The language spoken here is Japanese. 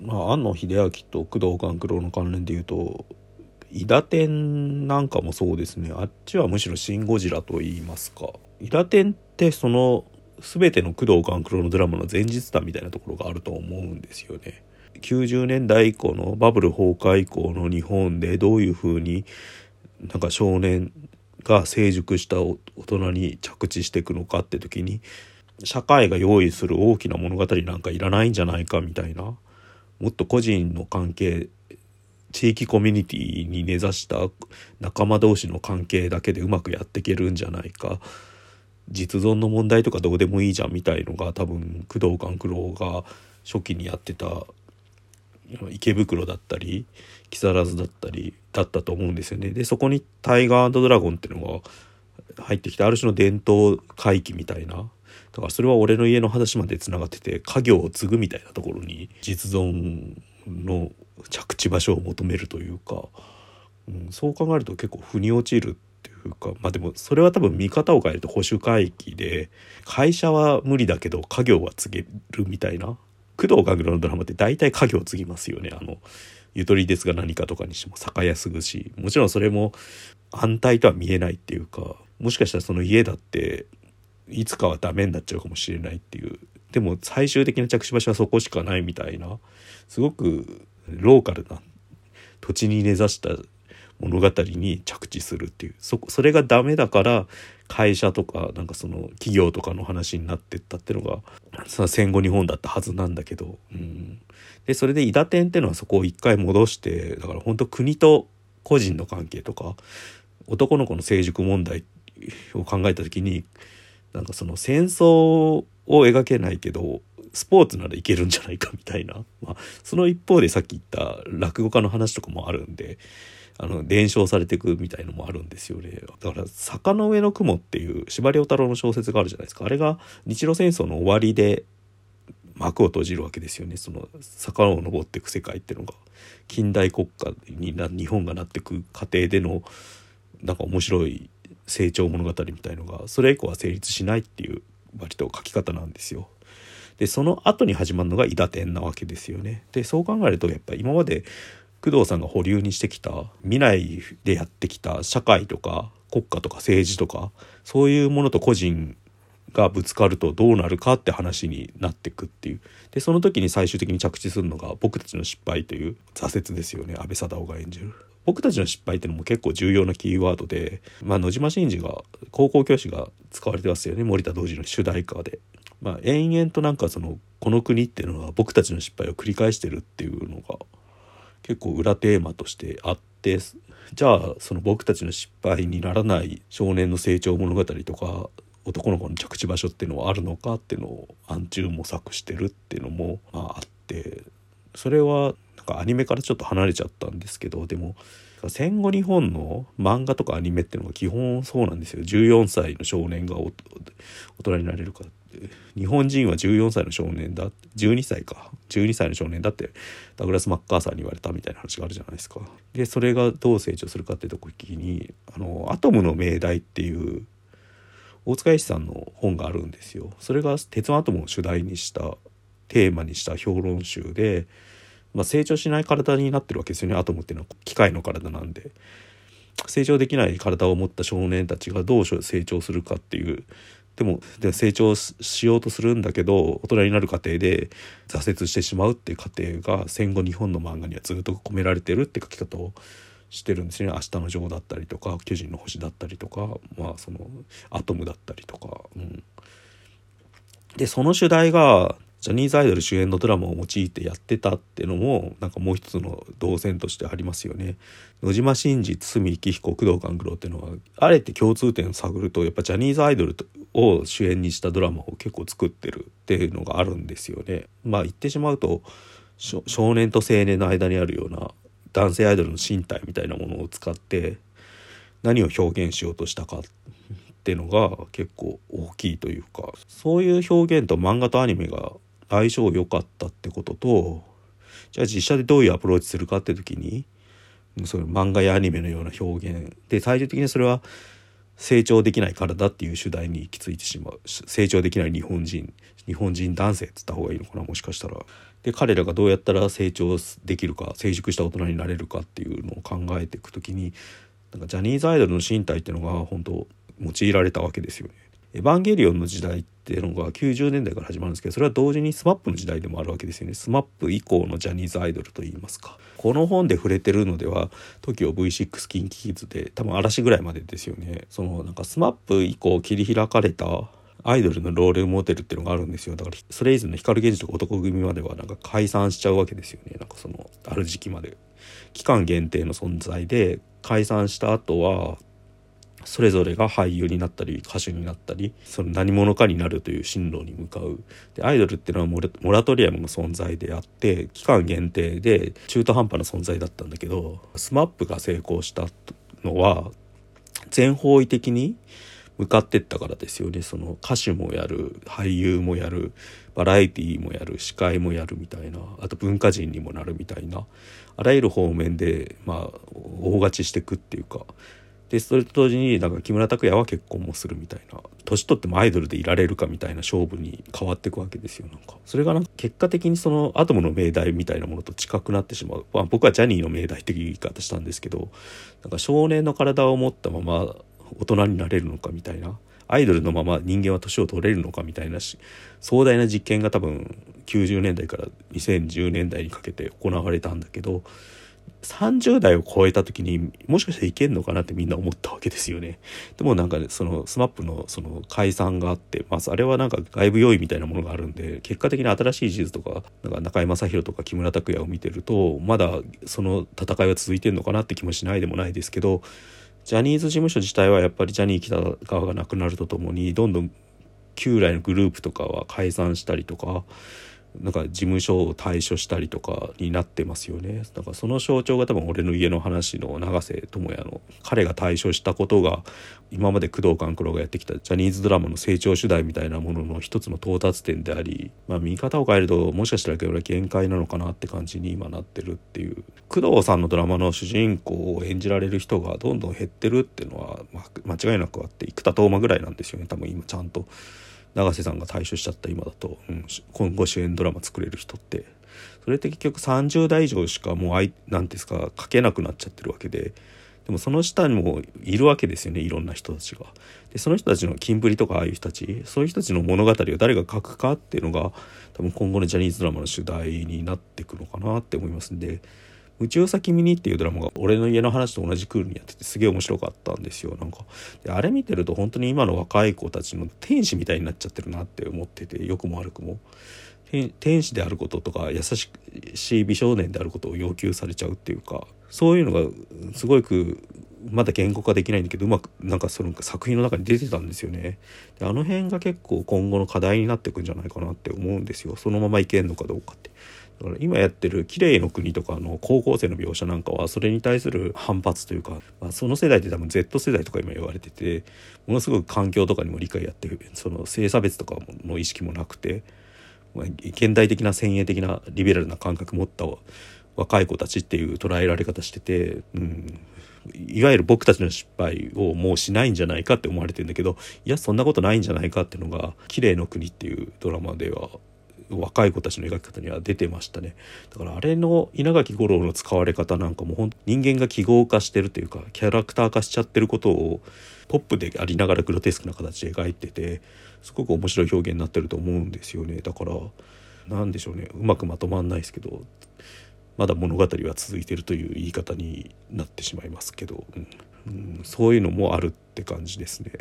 まあ、庵野秀明と工藤官九郎の関連でいうと伊達天なんかもそうですねあっちはむしろ「シン・ゴジラ」と言いますか伊達天ってその全ての工藤官九郎のドラマの前日談みたいなところがあると思うんですよね。90年代以降のバブル崩壊以降の日本でどういうふうになんか少年が成熟した大人に着地していくのかって時に社会が用意する大きな物語なんかいらないんじゃないかみたいなもっと個人の関係地域コミュニティに根ざした仲間同士の関係だけでうまくやっていけるんじゃないか実存の問題とかどうでもいいじゃんみたいのが多分工藤官九郎が初期にやってた池袋だったり木更津だったりだったと思うんですよね。でそこにタイガードラゴンっていうのが入ってきてある種の伝統回帰みたいなだからそれは俺の家の話までつながってて家業を継ぐみたいなところに実存の着地場所を求めるというか、うん、そう考えると結構腑に落ちるっていうかまあでもそれは多分見方を変えると保守回帰で会社は無理だけど家業は継げるみたいな工藤官九郎のドラマって大体家業継ぎますよね。あのゆとりですが何かとかにしても酒屋すぐし。もちろんそれも反対とは見えないっていうかもしかしたらその家だっていつかはダメになっちゃうかもしれないっていう。でも最終的な着地場所はそこしかないみたいなすごくローカルな土地に根ざした物語に着地するっていう。そそれがダメだから会社とかなんかその企業とかの話になってったっていうのが戦後日本だったはずなんだけど、うん、でそれで伊達天っていうのはそこを一回戻してだから本当国と個人の関係とか男の子の成熟問題を考えた時になんかその戦争を描けないけどスポーツならいけるんじゃないかみたいな、まあ、その一方でさっき言った落語家の話とかもあるんであの伝承されていくみたいのもあるんですよねだから「坂の上の雲」っていう司馬遼太郎の小説があるじゃないですかあれが日露戦争の終わりで幕を閉じるわけですよねその坂を登っていく世界っていうのが近代国家にな日本がなっていく過程でのなんか面白い成長物語みたいのがそれ以降は成立しないっていう割と書き方なんですよ。でその後に始まるのが伊達天なわけですよね。でそう考えるとやっぱ今まで工藤さんが保留にしてきた未来でやってきた社会とか国家とか政治とかそういうものと個人がぶつかるとどうなるかって話になってくっていうでその時に最終的に着地するのが「僕たちの失敗」という挫折ですよね安倍貞夫が演じる。僕たちの失敗っていうのも結構重要なキーワードで、まあ、野島真司が高校教師が使われてますよね森田童子の主題歌で。まあ、延々となんかそのこの国っていうのは僕たちの失敗を繰り返してるっていうのが結構裏テーマとしてあってじゃあその僕たちの失敗にならない少年の成長物語とか男の子の着地場所っていうのはあるのかっていうのを暗中模索してるっていうのも、まあ、あってそれはなんかアニメからちょっと離れちゃったんですけどでも戦後日本の漫画とかアニメっていうのが基本そうなんですよ。14歳の少年が大人になれるか日本人は14歳の少年だ？12歳か12歳の少年だってダグラス・マッカーサーに言われたみたいな話があるじゃないですか。でそれがどう成長するかって時に「あのアトムの命題」っていう大塚愛さんの本があるんですよ。それが鉄腕アトムを主題にしたテーマにした評論集で、まあ、成長しない体になってるわけですよねアトムっていうのは機械の体なんで。成長できない体を持った少年たちがどう成長するかっていうでもで成長しようとするんだけど大人になる過程で挫折してしまうっていう過程が戦後日本の漫画にはずっと込められてるって書き方をしてるんですね「明日の女王」だったりとか「巨人の星」だったりとかまあその「アトム」だったりとか。うん、でその主題がジャニーズアイドル主演のドラマを用いてやってたっていうのもなんかもう一つの動線としてありますよね。野島真司堤幸彦工藤官九郎っていうのはあえて共通点を探るとやっぱジャニーズアイドルを主演にしたドラマを結構作ってるっていうのがあるんですよね。まあ言ってしまうと少年と青年の間にあるような男性アイドルの身体みたいなものを使って何を表現しようとしたかっていうのが結構大きいというかそういう表現と漫画とアニメが相性良かったってこととじゃあ実写でどういうアプローチするかって時にその漫画やアニメのような表現で最終的にそれは成長できない体っていう主題に行き着いてしまう成長できない日本人日本人男性っつった方がいいのかなもしかしたら。で彼らがどうやったら成長できるか成熟した大人になれるかっていうのを考えていく時になんかジャニーズアイドルの身体っていうのが本当用いられたわけですよね。エヴァンゲリオンの時代っていうのが90年代から始まるんですけどそれは同時に SMAP の時代でもあるわけですよね。SMAP 以降のジャニーズアイドルといいますか。この本で触れてるのでは TOKIOV6 キンキキッズで多分嵐ぐらいまでですよね。そのなんか SMAP 以降切り開かれたアイドルのロールモデルっていうのがあるんですよ。だからそれ以前の光源氏とか男組まではなんか解散しちゃうわけですよね。なんかそのある時期まで。期間限定の存在で解散した後はそれぞれが俳優になったり歌手になったりその何者かになるという進路に向かう。でアイドルっていうのはモラトリアムの存在であって期間限定で中途半端な存在だったんだけど SMAP が成功したのは全方位的に向かってったからですよね。その歌手もやる俳優もやるバラエティーもやる司会もやるみたいなあと文化人にもなるみたいなあらゆる方面でまあ大勝ちしてくっていうかでそれと同時になんか木村拓哉は結婚もするみたいな年取ってもアイドルでいられるかみたいな勝負に変わっていくわけですよなんか。それがなんか結果的にそのアトムの命題みたいなものと近くなってしまう、まあ、僕はジャニーの命題的言い方したんですけどなんか少年の体を持ったまま大人になれるのかみたいなアイドルのまま人間は年を取れるのかみたいなし壮大な実験が多分90年代から2010年代にかけて行われたんだけど30代を超えた時にもしかしたらいけんのかなってみんな思ったわけですよね。でもなんか、その SMAP のその解散があって、まあ、あれはなんか外部要因みたいなものがあるんで結果的に新しい事実とかなんか中居正広とか木村拓哉を見てるとまだその戦いは続いてんのかなって気もしないでもないですけどジャニーズ事務所自体はやっぱりジャニー喜多川がなくなるとともにどんどん旧来のグループとかは解散したりとかなんか事務所を退所したりとかになってますよね。だからその象徴が多分俺の家の話の永瀬智也の彼が退所したことが今まで工藤官九郎がやってきたジャニーズドラマの成長主題みたいなものの一つの到達点であり、まあ、見方を変えるともしかしたら俺は限界なのかなって感じに今なってるっていう。工藤さんのドラマの主人公を演じられる人がどんどん減ってるっていうのは、まあ、間違いなくあって生田斗真ぐらいなんですよね。多分今ちゃんと。永瀬さんが退所しちゃった今だと、うん、今後主演ドラマ作れる人ってそれって結局30代以上しかもう何て言うんですか書けなくなっちゃってるわけででもその下にもいるわけですよねいろんな人たちが。でその人たちのキンプリとかああいう人たちそういう人たちの物語を誰が書くかっていうのが多分今後のジャニーズドラマの主題になっていくのかなって思いますんで。宇宙先見にっていうドラマが俺の家の話と同じクールにやっててすげえ面白かったんですよ。なんか。であれ見てると本当に今の若い子たちの天使みたいになっちゃってるなって思ってて良くも悪くも。天使であることとか優しい美少年であることを要求されちゃうっていうかそういうのがすごくまだ言語化できないんだけどうまくなんかその作品の中に出てたんですよね。であの辺が結構今後の課題になっていくんじゃないかなって思うんですよ。そのままいけんのかどうかって。だから今やってる「綺麗の国」とかの高校生の描写なんかはそれに対する反発というか、まあ、その世代って多分 Z 世代とか今言われててものすごく環境とかにも理解やってるその性差別とかの意識もなくて、まあ、現代的な先鋭的なリベラルな感覚持った若い子たちっていう捉えられ方してて、うん、いわゆる僕たちの失敗をもうしないんじゃないかって思われてるんだけどいやそんなことないんじゃないかっていうのが「綺麗の国」っていうドラマでは若い子たちの描き方には出てましたね。だからあれの稲垣吾郎の使われ方なんかもほん人間が記号化してるというかキャラクター化しちゃってることをポップでありながらグロテスクな形で描いててすごく面白い表現になってると思うんですよね。だから何でしょうね。うまくまとまんないですけどまだ物語は続いてるという言い方になってしまいますけど、うん、うん、そういうのもあるって感じですね。